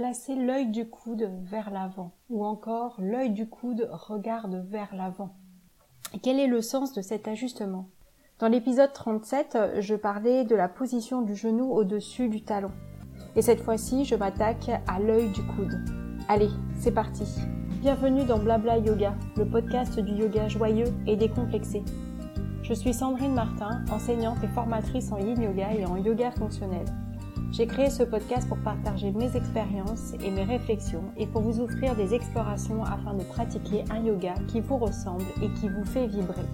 placer l'œil du coude vers l'avant ou encore l'œil du coude regarde vers l'avant. Quel est le sens de cet ajustement? Dans l'épisode 37, je parlais de la position du genou au-dessus du talon. Et cette fois-ci, je m'attaque à l'œil du coude. Allez, c'est parti. Bienvenue dans Blabla Yoga, le podcast du yoga joyeux et décomplexé. Je suis Sandrine Martin, enseignante et formatrice en yin yoga et en yoga fonctionnel. J'ai créé ce podcast pour partager mes expériences et mes réflexions et pour vous offrir des explorations afin de pratiquer un yoga qui vous ressemble et qui vous fait vibrer.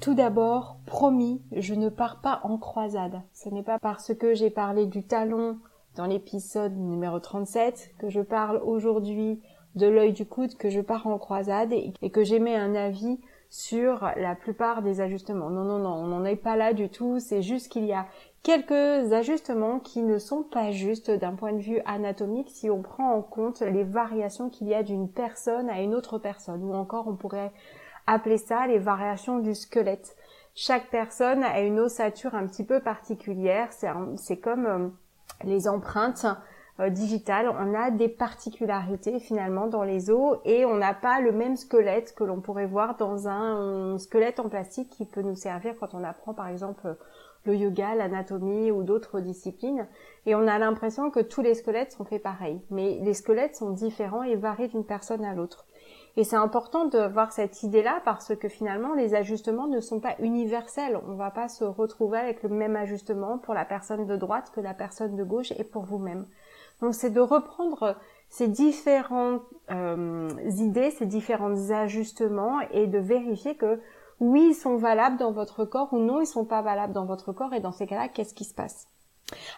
Tout d'abord, promis, je ne pars pas en croisade. Ce n'est pas parce que j'ai parlé du talon dans l'épisode numéro 37 que je parle aujourd'hui de l'œil du coude que je pars en croisade et que j'émets un avis sur la plupart des ajustements. Non, non, non, on n'en est pas là du tout. C'est juste qu'il y a quelques ajustements qui ne sont pas justes d'un point de vue anatomique si on prend en compte les variations qu'il y a d'une personne à une autre personne. Ou encore, on pourrait appeler ça les variations du squelette. Chaque personne a une ossature un petit peu particulière. C'est comme euh, les empreintes euh, digitales, on a des particularités finalement dans les os et on n'a pas le même squelette que l'on pourrait voir dans un squelette en plastique qui peut nous servir quand on apprend par exemple le yoga, l'anatomie ou d'autres disciplines. Et on a l'impression que tous les squelettes sont faits pareil. Mais les squelettes sont différents et varient d'une personne à l'autre. Et c'est important de voir cette idée-là parce que finalement, les ajustements ne sont pas universels. On ne va pas se retrouver avec le même ajustement pour la personne de droite que la personne de gauche et pour vous-même. Donc c'est de reprendre ces différentes euh, idées, ces différents ajustements et de vérifier que oui, ils sont valables dans votre corps ou non, ils sont pas valables dans votre corps et dans ces cas-là, qu'est-ce qui se passe?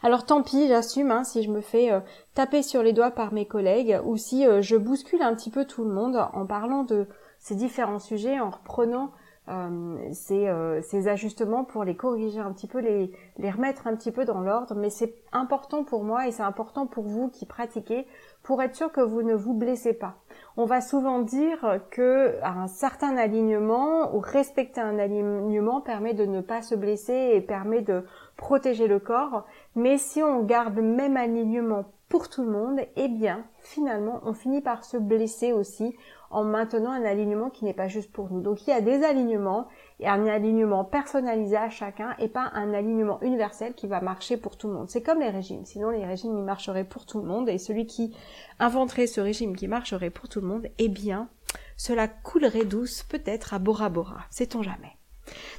Alors tant pis, j'assume hein, si je me fais euh, taper sur les doigts par mes collègues ou si euh, je bouscule un petit peu tout le monde en parlant de ces différents sujets, en reprenant euh, ces, ajustements pour les corriger un petit peu, les, les remettre un petit peu dans l'ordre. Mais c'est important pour moi et c'est important pour vous qui pratiquez pour être sûr que vous ne vous blessez pas. On va souvent dire que un certain alignement ou respecter un alignement permet de ne pas se blesser et permet de protéger le corps. Mais si on garde le même alignement pour tout le monde, eh bien, finalement, on finit par se blesser aussi en maintenant un alignement qui n'est pas juste pour nous. Donc il y a des alignements et un alignement personnalisé à chacun et pas un alignement universel qui va marcher pour tout le monde. C'est comme les régimes. Sinon les régimes ils marcheraient pour tout le monde et celui qui inventerait ce régime qui marcherait pour tout le monde, eh bien, cela coulerait douce peut-être à Bora Bora. Sait-on jamais.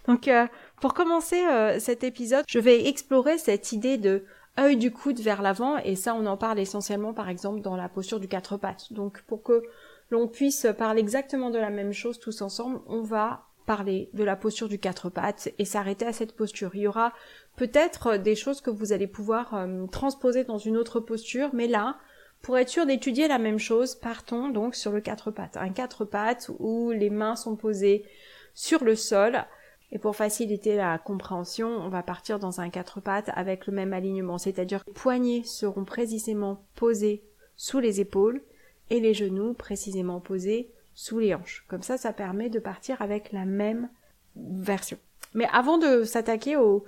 Donc euh, pour commencer euh, cet épisode, je vais explorer cette idée de œil du coude vers l'avant et ça on en parle essentiellement par exemple dans la posture du quatre pattes. Donc pour que l'on puisse parler exactement de la même chose tous ensemble, on va parler de la posture du quatre pattes et s'arrêter à cette posture. Il y aura peut-être des choses que vous allez pouvoir euh, transposer dans une autre posture, mais là, pour être sûr d'étudier la même chose, partons donc sur le quatre pattes. Un quatre pattes où les mains sont posées sur le sol. Et pour faciliter la compréhension, on va partir dans un quatre pattes avec le même alignement, c'est-à-dire que les poignets seront précisément posés sous les épaules et les genoux précisément posés sous les hanches. Comme ça, ça permet de partir avec la même version. Mais avant de s'attaquer aux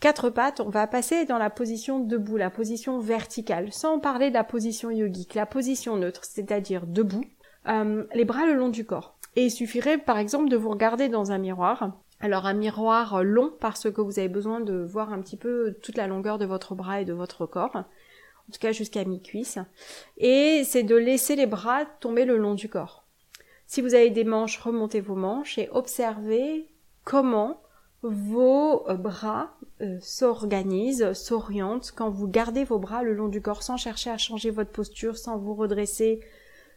quatre pattes, on va passer dans la position debout, la position verticale, sans parler de la position yogique, la position neutre, c'est-à-dire debout, euh, les bras le long du corps. Et il suffirait par exemple de vous regarder dans un miroir. Alors un miroir long parce que vous avez besoin de voir un petit peu toute la longueur de votre bras et de votre corps en tout cas jusqu'à mi-cuisse. Et c'est de laisser les bras tomber le long du corps. Si vous avez des manches, remontez vos manches et observez comment vos euh, bras euh, s'organisent, s'orientent quand vous gardez vos bras le long du corps sans chercher à changer votre posture, sans vous redresser,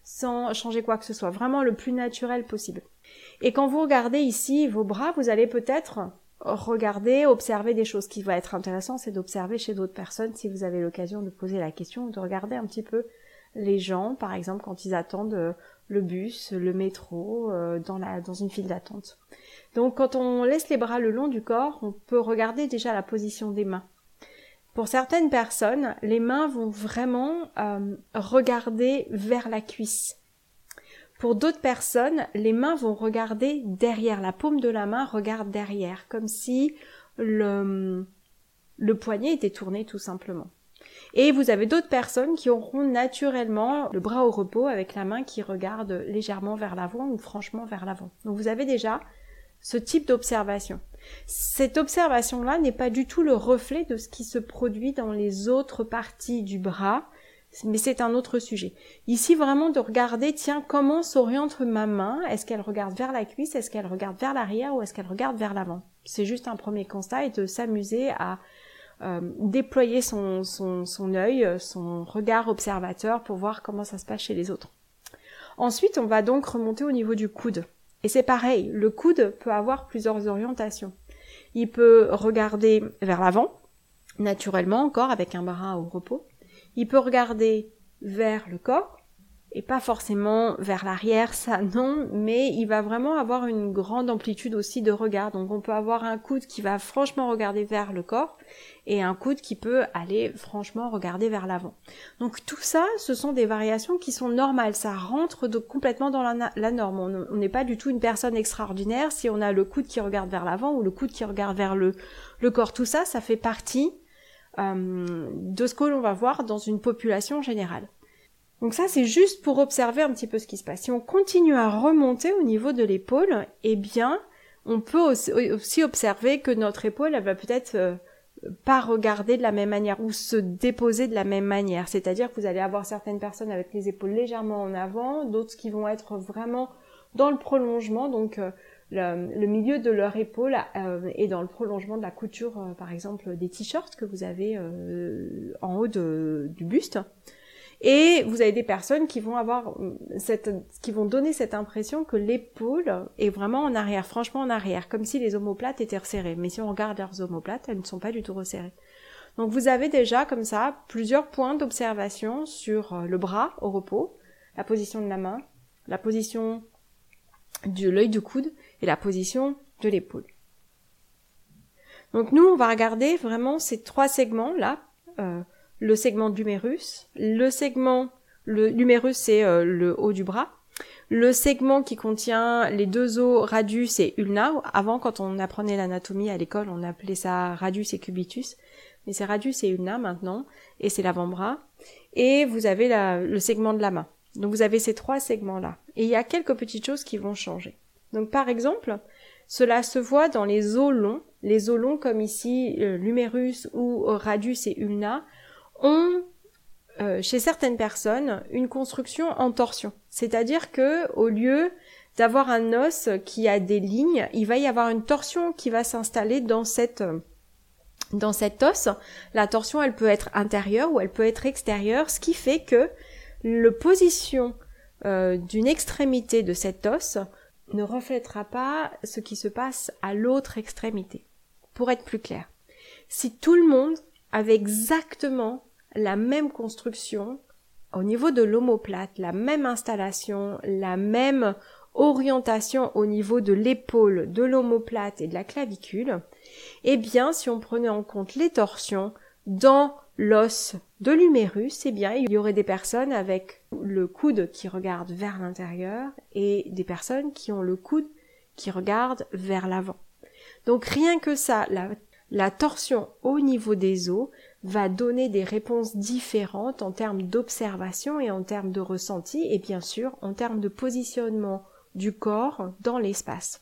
sans changer quoi que ce soit, vraiment le plus naturel possible. Et quand vous regardez ici vos bras, vous allez peut-être regarder, observer des choses. Qui va être intéressant, c'est d'observer chez d'autres personnes si vous avez l'occasion de poser la question, de regarder un petit peu les gens, par exemple, quand ils attendent euh, le bus, le métro, euh, dans, une file d'attente. Donc quand on laisse les bras le long du corps, on peut regarder déjà la position des mains. Pour certaines personnes, les mains vont vraiment euh, regarder vers la cuisse. Pour d'autres personnes, les mains vont regarder derrière. La paume de la main regarde derrière, comme si le poignet était tourné tout simplement. Et vous avez d'autres personnes qui auront naturellement le bras au repos avec la main qui regarde légèrement vers l'avant ou franchement vers l'avant. Donc vous avez déjà ce type d'observation. Cette observation-là n'est pas du tout le reflet de ce qui se produit dans les autres parties du bras, mais c'est un autre sujet. Ici, vraiment de regarder, tiens, comment s'oriente ma main? Est-ce qu'elle regarde vers la cuisse? Est-ce qu'elle regarde vers l'arrière? Ou est-ce qu'elle regarde vers l'avant? C'est juste un premier constat et de s'amuser à déployer son, son, œil, son regard observateur pour voir comment ça se passe chez les autres. Ensuite, on va donc remonter au niveau du coude. Et c'est pareil, le coude peut avoir plusieurs orientations. Il peut regarder vers l'avant, naturellement encore avec un bras au repos. Il peut regarder vers le corps, et pas forcément vers l'arrière, ça non, mais il va vraiment avoir une grande amplitude aussi de regard. Donc on peut avoir un coude qui va franchement regarder vers le corps et un coude qui peut aller franchement regarder vers l'avant. Donc tout ça, ce sont des variations qui sont normales, ça rentre complètement dans la, norme. On n'est pas du tout une personne extraordinaire si on a le coude qui regarde vers l'avant ou le coude qui regarde vers le, corps. Tout ça, ça fait partie euh, de ce que l'on va voir dans une population générale. Donc ça, c'est juste pour observer un petit peu ce qui se passe. Si on continue à remonter au niveau de l'épaule, eh bien, on peut aussi observer que notre épaule, elle va peut-être euh, pas regarder de la même manière ou se déposer de la même manière. C'est-à-dire que vous allez avoir certaines personnes avec les épaules légèrement en avant, d'autres qui vont être vraiment dans le prolongement, donc euh, le, milieu de leur épaule euh, est dans le prolongement de la couture, par exemple, des t-shirts que vous avez en haut du buste. Et vous avez des personnes qui vont avoir cette, qui vont donner cette impression que l'épaule est vraiment en arrière, franchement en arrière, comme si les omoplates étaient resserrées. Mais si on regarde leurs omoplates, elles ne sont pas du tout resserrées. Donc vous avez déjà comme ça plusieurs points d'observation sur le bras au repos, la position de la main, la position de l'œil du coude et la position de l'épaule. Donc nous, on va regarder vraiment ces trois segments là, euh, le segment de l'humérus, le segment, l'humérus c'est euh, le haut du bras, le segment qui contient les deux os radius et ulna. Avant, quand on apprenait l'anatomie à l'école, on appelait ça radius et cubitus, mais c'est radius et ulna maintenant, et c'est l'avant-bras. Et vous avez le segment de la main. Donc vous avez ces trois segments-là. Et il y a quelques petites choses qui vont changer. Donc par exemple, cela se voit dans les os longs. Les os longs comme ici euh, l'humérus ou radius et ulna ont euh, chez certaines personnes une construction en torsion. C'est-à-dire que au lieu d'avoir un os qui a des lignes, il va y avoir une torsion qui va s'installer dans cette dans cet os. La torsion, elle peut être intérieure ou elle peut être extérieure, ce qui fait que le position euh, d'une extrémité de cet os ne reflètera pas ce qui se passe à l'autre extrémité. Pour être plus clair, si tout le monde avait exactement la même construction au niveau de l'omoplate, la même installation, la même orientation au niveau de l'épaule, de l'omoplate et de la clavicule, eh bien, si on prenait en compte les torsions dans l'os de l'humérus, eh bien, il y aurait des personnes avec le coude qui regarde vers l'intérieur et des personnes qui ont le coude qui regarde vers l'avant. Donc rien que ça, la, la torsion au niveau des os va donner des réponses différentes en termes d'observation et en termes de ressenti et bien sûr en termes de positionnement du corps dans l'espace.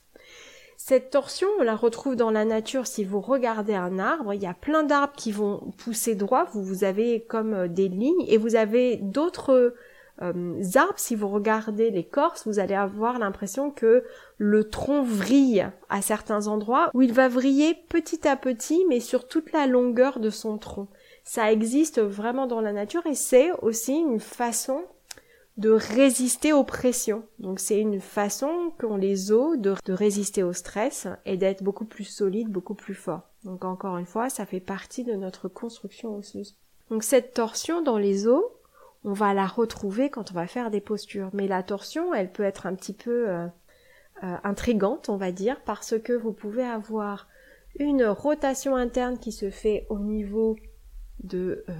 Cette torsion, on la retrouve dans la nature si vous regardez un arbre. Il y a plein d'arbres qui vont pousser droit. Vous, vous avez comme euh, des lignes et vous avez d'autres euh, arbres. Si vous regardez l'écorce, vous allez avoir l'impression que le tronc vrille à certains endroits où il va vriller petit à petit, mais sur toute la longueur de son tronc. Ça existe vraiment dans la nature et c'est aussi une façon de résister aux pressions. Donc c'est une façon qu'ont les os de, résister au stress et d'être beaucoup plus solide, beaucoup plus fort. Donc encore une fois, ça fait partie de notre construction osseuse. Donc cette torsion dans les os, on va la retrouver quand on va faire des postures. Mais la torsion, elle peut être un petit peu euh, euh, intrigante, on va dire, parce que vous pouvez avoir une rotation interne qui se fait au niveau de euh,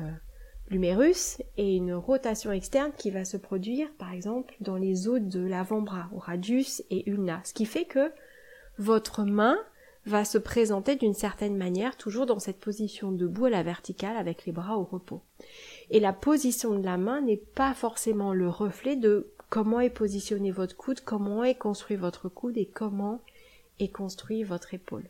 l'humérus et une rotation externe qui va se produire par exemple dans les os de l'avant-bras, au radius et ulna. Ce qui fait que votre main va se présenter d'une certaine manière, toujours dans cette position debout à la verticale avec les bras au repos. Et la position de la main n'est pas forcément le reflet de comment est positionné votre coude, comment est construit votre coude et comment est construit votre épaule.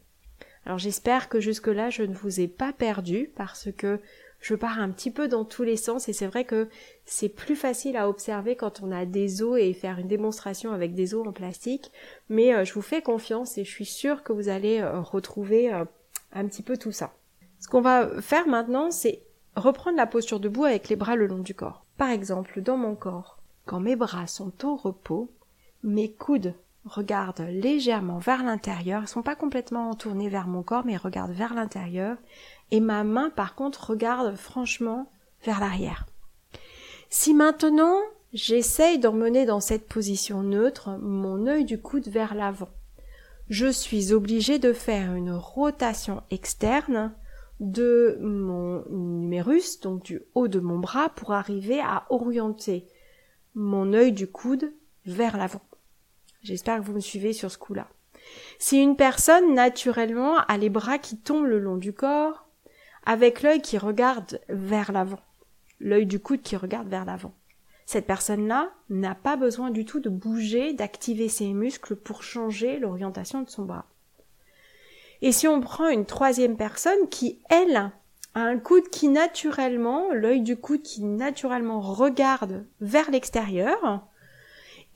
Alors j'espère que jusque-là je ne vous ai pas perdu parce que je pars un petit peu dans tous les sens et c'est vrai que c'est plus facile à observer quand on a des os et faire une démonstration avec des os en plastique, mais euh, je vous fais confiance et je suis sûre que vous allez euh, retrouver euh, un petit peu tout ça. Ce qu'on va faire maintenant, c'est reprendre la posture debout avec les bras le long du corps. Par exemple, dans mon corps, quand mes bras sont au repos, mes coudes regardent légèrement vers l'intérieur, ils sont pas complètement tournés vers mon corps, mais regardent vers l'intérieur, et ma main par contre regarde franchement vers l'arrière. Si maintenant j'essaye d'emmener dans cette position neutre mon œil du coude vers l'avant, je suis obligé de faire une rotation externe de mon numérus, donc du haut de mon bras, pour arriver à orienter mon œil du coude vers l'avant. J'espère que vous me suivez sur ce coup-là. Si une personne, naturellement, a les bras qui tombent le long du corps, avec l'œil qui regarde vers l'avant, l'œil du coude qui regarde vers l'avant. Cette personne-là n'a pas besoin du tout de bouger, d'activer ses muscles pour changer l'orientation de son bras. Et si on prend une troisième personne qui, elle, a un coude qui naturellement, l'œil du coude qui naturellement regarde vers l'extérieur,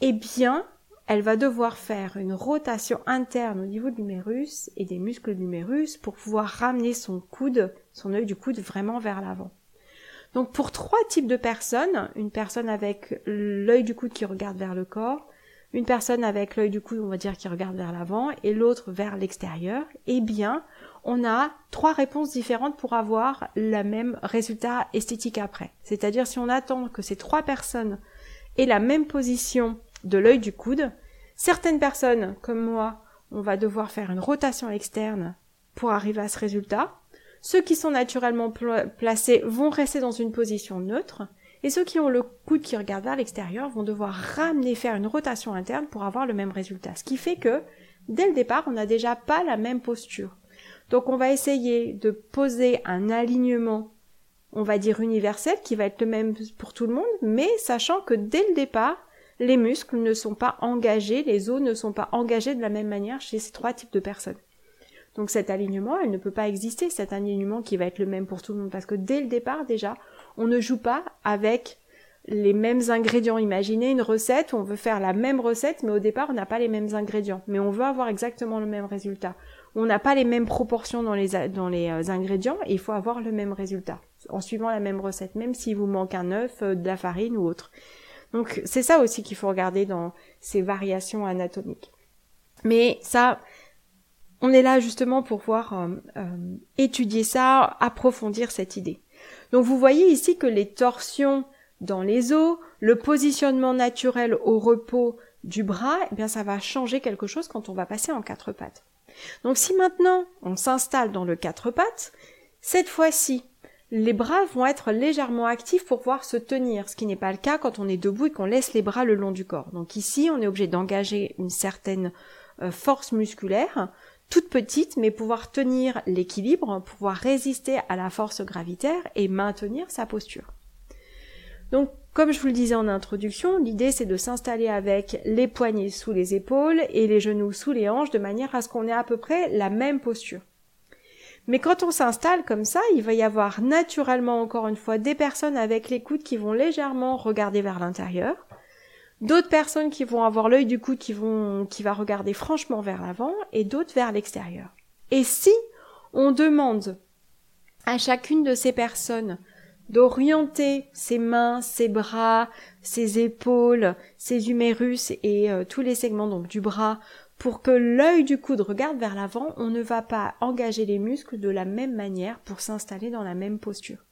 eh bien, elle va devoir faire une rotation interne au niveau de l'humérus et des muscles de l'humérus pour pouvoir ramener son coude, son œil du coude vraiment vers l'avant. Donc pour trois types de personnes, une personne avec l'œil du coude qui regarde vers le corps, une personne avec l'œil du coude, on va dire, qui regarde vers l'avant, et l'autre vers l'extérieur, eh bien, on a trois réponses différentes pour avoir le même résultat esthétique après. C'est-à-dire si on attend que ces trois personnes aient la même position de l'œil du coude. Certaines personnes, comme moi, on va devoir faire une rotation externe pour arriver à ce résultat. Ceux qui sont naturellement placés vont rester dans une position neutre. Et ceux qui ont le coude qui regarde vers l'extérieur vont devoir ramener, faire une rotation interne pour avoir le même résultat. Ce qui fait que, dès le départ, on n'a déjà pas la même posture. Donc on va essayer de poser un alignement, on va dire universel, qui va être le même pour tout le monde, mais sachant que dès le départ, les muscles ne sont pas engagés, les os ne sont pas engagés de la même manière chez ces trois types de personnes. Donc cet alignement, elle ne peut pas exister, cet alignement qui va être le même pour tout le monde, parce que dès le départ déjà, on ne joue pas avec les mêmes ingrédients. Imaginez une recette, on veut faire la même recette, mais au départ, on n'a pas les mêmes ingrédients, mais on veut avoir exactement le même résultat. On n'a pas les mêmes proportions dans les, euh, ingrédients, et il faut avoir le même résultat, en suivant la même recette, même s'il vous manque un œuf, euh, de la farine ou autre. Donc c'est ça aussi qu'il faut regarder dans ces variations anatomiques. Mais ça, on est là justement pour pouvoir euh, étudier ça, approfondir cette idée. Donc vous voyez ici que les torsions dans les os, le positionnement naturel au repos du bras, eh bien ça va changer quelque chose quand on va passer en quatre pattes. Donc si maintenant on s'installe dans le quatre pattes, cette fois-ci les bras vont être légèrement actifs pour pouvoir se tenir, ce qui n'est pas le cas quand on est debout et qu'on laisse les bras le long du corps. Donc ici, on est obligé d'engager une certaine euh, force musculaire, toute petite, mais pouvoir tenir l'équilibre, pouvoir résister à la force gravitaire et maintenir sa posture. Donc, comme je vous le disais en introduction, l'idée c'est de s'installer avec les poignets sous les épaules et les genoux sous les hanches de manière à ce qu'on ait à peu près la même posture. Mais quand on s'installe comme ça, il va y avoir naturellement encore une fois des personnes avec les coudes qui vont légèrement regarder vers l'intérieur, d'autres personnes qui vont avoir l'œil du coude qui vont qui va regarder franchement vers l'avant et d'autres vers l'extérieur. Et si on demande à chacune de ces personnes d'orienter ses mains, ses bras, ses épaules, ses humérus et euh, tous les segments donc du bras pour que l'œil du coude regarde vers l'avant, on ne va pas engager les muscles de la même manière pour s'installer dans la même posture.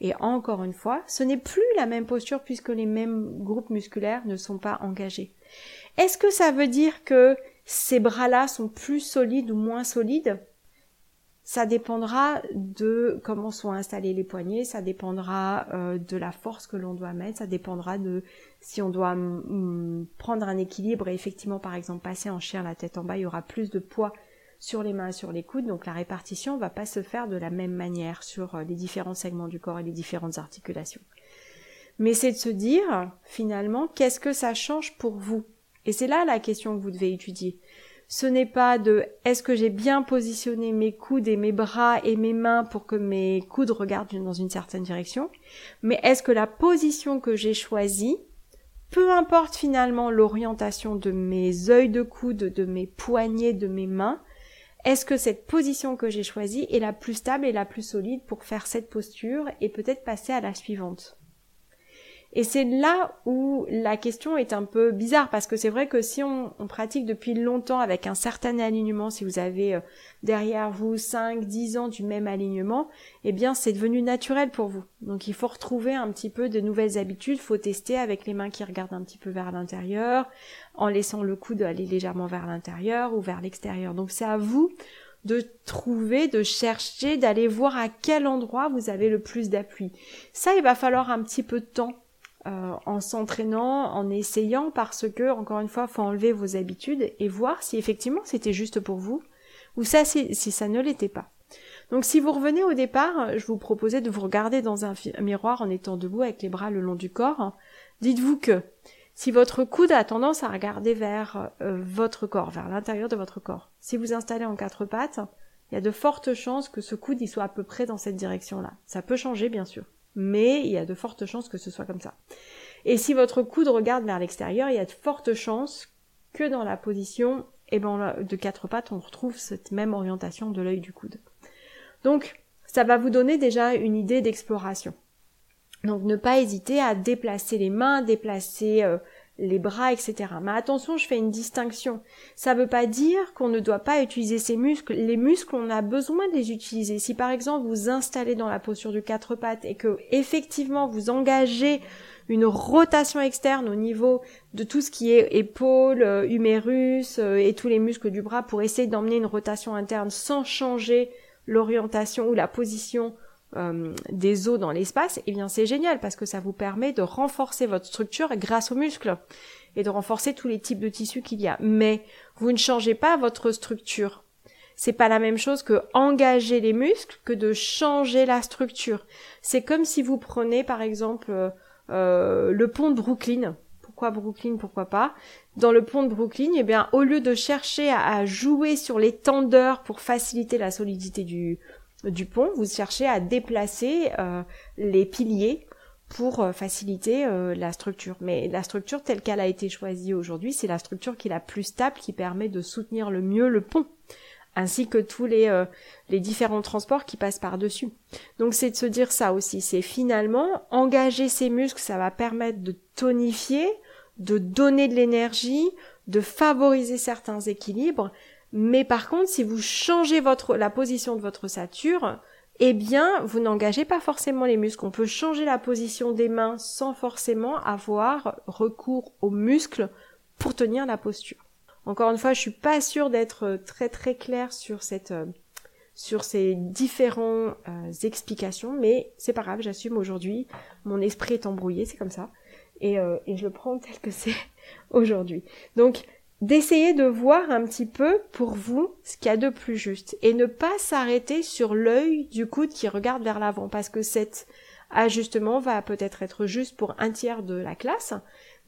Et encore une fois, ce n'est plus la même posture puisque les mêmes groupes musculaires ne sont pas engagés. Est-ce que ça veut dire que ces bras-là sont plus solides ou moins solides? Ça dépendra de comment sont installés les poignets, ça dépendra euh, de la force que l'on doit mettre, ça dépendra de si on doit mm, prendre un équilibre et effectivement par exemple passer en chien la tête en bas, il y aura plus de poids sur les mains, sur les coudes, donc la répartition va pas se faire de la même manière sur euh, les différents segments du corps et les différentes articulations. Mais c'est de se dire, finalement, qu'est-ce que ça change pour vous? Et c'est là la question que vous devez étudier. Ce n'est pas de est-ce que j'ai bien positionné mes coudes et mes bras et mes mains pour que mes coudes regardent dans une certaine direction, mais est-ce que la position que j'ai choisie, peu importe finalement l'orientation de mes œils de coude, de mes poignets, de mes mains, est-ce que cette position que j'ai choisie est la plus stable et la plus solide pour faire cette posture et peut-être passer à la suivante? Et c'est là où la question est un peu bizarre parce que c'est vrai que si on, pratique depuis longtemps avec un certain alignement, si vous avez euh, derrière vous 5, 10 ans du même alignement, eh bien c'est devenu naturel pour vous. Donc il faut retrouver un petit peu de nouvelles habitudes, faut tester avec les mains qui regardent un petit peu vers l'intérieur, en laissant le coude aller légèrement vers l'intérieur ou vers l'extérieur. Donc c'est à vous de trouver, de chercher, d'aller voir à quel endroit vous avez le plus d'appui. Ça, il va falloir un petit peu de temps euh, en s'entraînant, en essayant, parce que, encore une fois, faut enlever vos habitudes et voir si effectivement c'était juste pour vous, ou ça, si, ça ne l'était pas. Donc si vous revenez au départ, je vous proposais de vous regarder dans un, miroir en étant debout avec les bras le long du corps. Dites-vous que si votre coude a tendance à regarder vers euh, votre corps, vers l'intérieur de votre corps, si vous installez en quatre pattes, il y a de fortes chances que ce coude y soit à peu près dans cette direction-là. Ça peut changer bien sûr mais il y a de fortes chances que ce soit comme ça. Et si votre coude regarde vers l'extérieur, il y a de fortes chances que dans la position eh ben, de quatre pattes, on retrouve cette même orientation de l'œil du coude. Donc, ça va vous donner déjà une idée d'exploration. Donc, ne pas hésiter à déplacer les mains, déplacer euh, les bras, etc. Mais attention, je fais une distinction. Ça ne veut pas dire qu'on ne doit pas utiliser ces muscles. Les muscles, on a besoin de les utiliser. Si par exemple vous installez dans la posture du quatre pattes et que effectivement vous engagez une rotation externe au niveau de tout ce qui est épaule, euh, humérus euh, et tous les muscles du bras pour essayer d'emmener une rotation interne sans changer l'orientation ou la position euh, des os dans l'espace, eh bien c'est génial parce que ça vous permet de renforcer votre structure grâce aux muscles et de renforcer tous les types de tissus qu'il y a. Mais vous ne changez pas votre structure. C'est pas la même chose que engager les muscles que de changer la structure. C'est comme si vous prenez par exemple euh, euh, le pont de Brooklyn. Pourquoi Brooklyn Pourquoi pas? Dans le pont de Brooklyn, eh bien au lieu de chercher à jouer sur les tendeurs pour faciliter la solidité du, du pont, vous cherchez à déplacer euh, les piliers pour euh, faciliter euh, la structure. Mais la structure telle qu'elle a été choisie aujourd'hui, c'est la structure qui est la plus stable, qui permet de soutenir le mieux le pont, ainsi que tous les, les différents transports qui passent par-dessus. Donc c'est de se dire ça aussi, c'est finalement engager ces muscles, ça va permettre de tonifier, de donner de l'énergie, de favoriser certains équilibres, mais par contre, si vous changez votre, la position de votre ossature, eh bien, vous n'engagez pas forcément les muscles. On peut changer la position des mains sans forcément avoir recours aux muscles pour tenir la posture. Encore une fois, je suis pas sûre d'être très très claire sur cette, sur ces différentes euh, explications, mais c'est pas grave, j'assume aujourd'hui. Mon esprit est embrouillé, c'est comme ça. Et, euh, et je le prends tel que c'est aujourd'hui. Donc, d'essayer de voir un petit peu pour vous ce qu'il y a de plus juste et ne pas s'arrêter sur l'œil du coude qui regarde vers l'avant parce que cet ajustement va peut-être être juste pour un tiers de la classe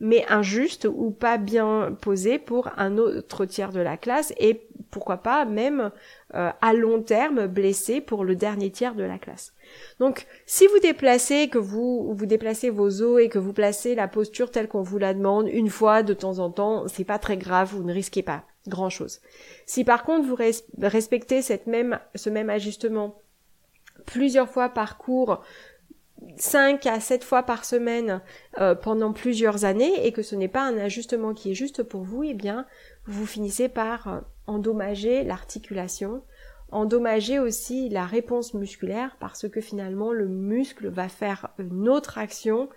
mais injuste ou pas bien posé pour un autre tiers de la classe et pourquoi pas même euh, à long terme blessé pour le dernier tiers de la classe. Donc si vous déplacez, que vous vous déplacez vos os et que vous placez la posture telle qu'on vous la demande une fois de temps en temps, c'est pas très grave, vous ne risquez pas grand chose. Si par contre vous respectez cette même, ce même ajustement plusieurs fois par cours, 5 à 7 fois par semaine euh, pendant plusieurs années et que ce n'est pas un ajustement qui est juste pour vous, eh bien, vous finissez par euh, endommager l'articulation, endommager aussi la réponse musculaire parce que finalement le muscle va faire une autre action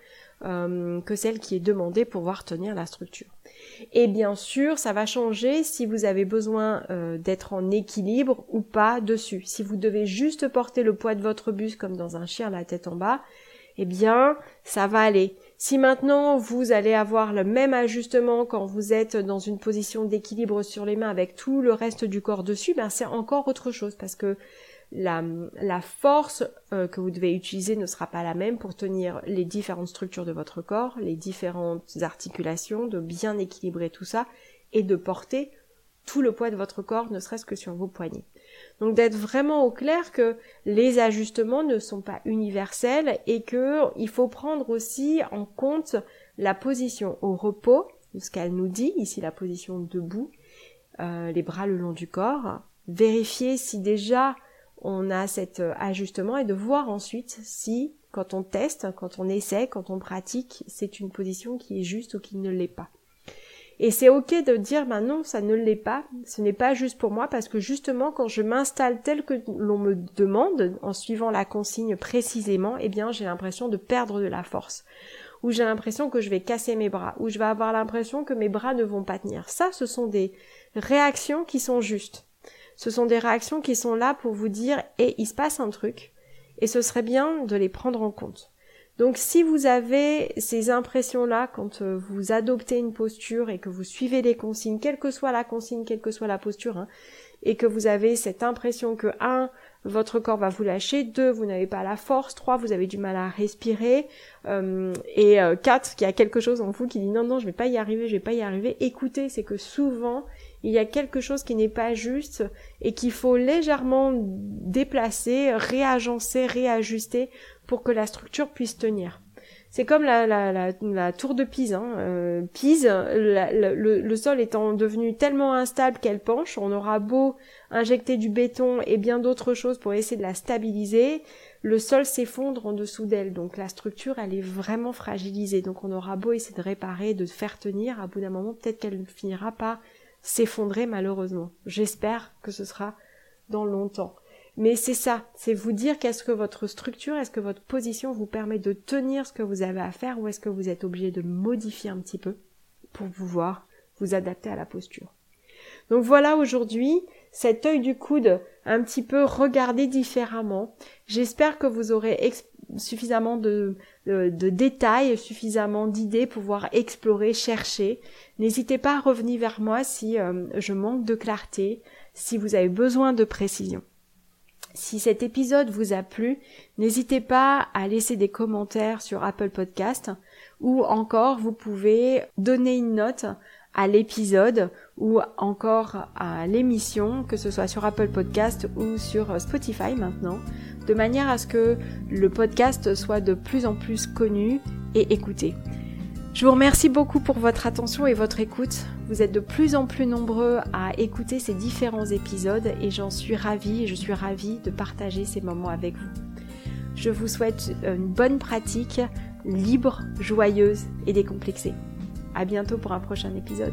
euh, que celle qui est demandée pour pouvoir tenir la structure. Et bien sûr, ça va changer si vous avez besoin d'être en équilibre ou pas dessus. Si vous devez juste porter le poids de votre buste comme dans un chien la tête en bas, eh bien, ça va aller. Si maintenant vous allez avoir le même ajustement quand vous êtes dans une position d'équilibre sur les mains avec tout le reste du corps dessus, ben c'est encore autre chose parce que la, force euh, que vous devez utiliser ne sera pas la même pour tenir les différentes structures de votre corps, les différentes articulations, de bien équilibrer tout ça et de porter tout le poids de votre corps, ne serait-ce que sur vos poignets. Donc d'être vraiment au clair que les ajustements ne sont pas universels et que il faut prendre aussi en compte la position au repos, ce qu'elle nous dit, ici la position debout, euh, les bras le long du corps, vérifier si déjà on a cet ajustement et de voir ensuite si quand on teste, quand on essaie, quand on pratique, c'est une position qui est juste ou qui ne l'est pas. Et c'est ok de dire, ben non, ça ne l'est pas, ce n'est pas juste pour moi, parce que justement, quand je m'installe tel que l'on me demande, en suivant la consigne précisément, eh bien, j'ai l'impression de perdre de la force. Ou j'ai l'impression que je vais casser mes bras, ou je vais avoir l'impression que mes bras ne vont pas tenir. Ça, ce sont des réactions qui sont justes. Ce sont des réactions qui sont là pour vous dire, et il se passe un truc, et ce serait bien de les prendre en compte. Donc si vous avez ces impressions-là quand euh, vous adoptez une posture et que vous suivez les consignes, quelle que soit la consigne, quelle que soit la posture, hein, et que vous avez cette impression que un, votre corps va vous lâcher, deux, vous n'avez pas la force, trois, vous avez du mal à respirer, euh, et euh, quatre, qu'il y a quelque chose en vous qui dit non non, je vais pas y arriver, je vais pas y arriver. Écoutez, c'est que souvent il y a quelque chose qui n'est pas juste et qu'il faut légèrement déplacer, réagencer, réajuster pour que la structure puisse tenir. C'est comme la, la, la, tour de Pise. Hein. Euh, Pise, le, le, sol étant devenu tellement instable qu'elle penche, on aura beau injecter du béton et bien d'autres choses pour essayer de la stabiliser, le sol s'effondre en dessous d'elle. Donc la structure, elle est vraiment fragilisée. Donc on aura beau essayer de réparer, de faire tenir, à bout d'un moment, peut-être qu'elle finira pas s'effondrer malheureusement. J'espère que ce sera dans longtemps. Mais c'est ça, c'est vous dire qu'est-ce que votre structure, est-ce que votre position vous permet de tenir ce que vous avez à faire ou est-ce que vous êtes obligé de modifier un petit peu pour pouvoir vous adapter à la posture. Donc voilà aujourd'hui cet œil du coude un petit peu regardé différemment. J'espère que vous aurez suffisamment de, détails, suffisamment d'idées pour pouvoir explorer, chercher. N'hésitez pas à revenir vers moi si euh, je manque de clarté, si vous avez besoin de précision. Si cet épisode vous a plu, n'hésitez pas à laisser des commentaires sur Apple Podcast ou encore vous pouvez donner une note à l'épisode ou encore à l'émission, que ce soit sur Apple Podcast ou sur Spotify maintenant, de manière à ce que le podcast soit de plus en plus connu et écouté. Je vous remercie beaucoup pour votre attention et votre écoute. Vous êtes de plus en plus nombreux à écouter ces différents épisodes et j'en suis ravie et je suis ravie de partager ces moments avec vous. Je vous souhaite une bonne pratique, libre, joyeuse et décomplexée. À bientôt pour un prochain épisode.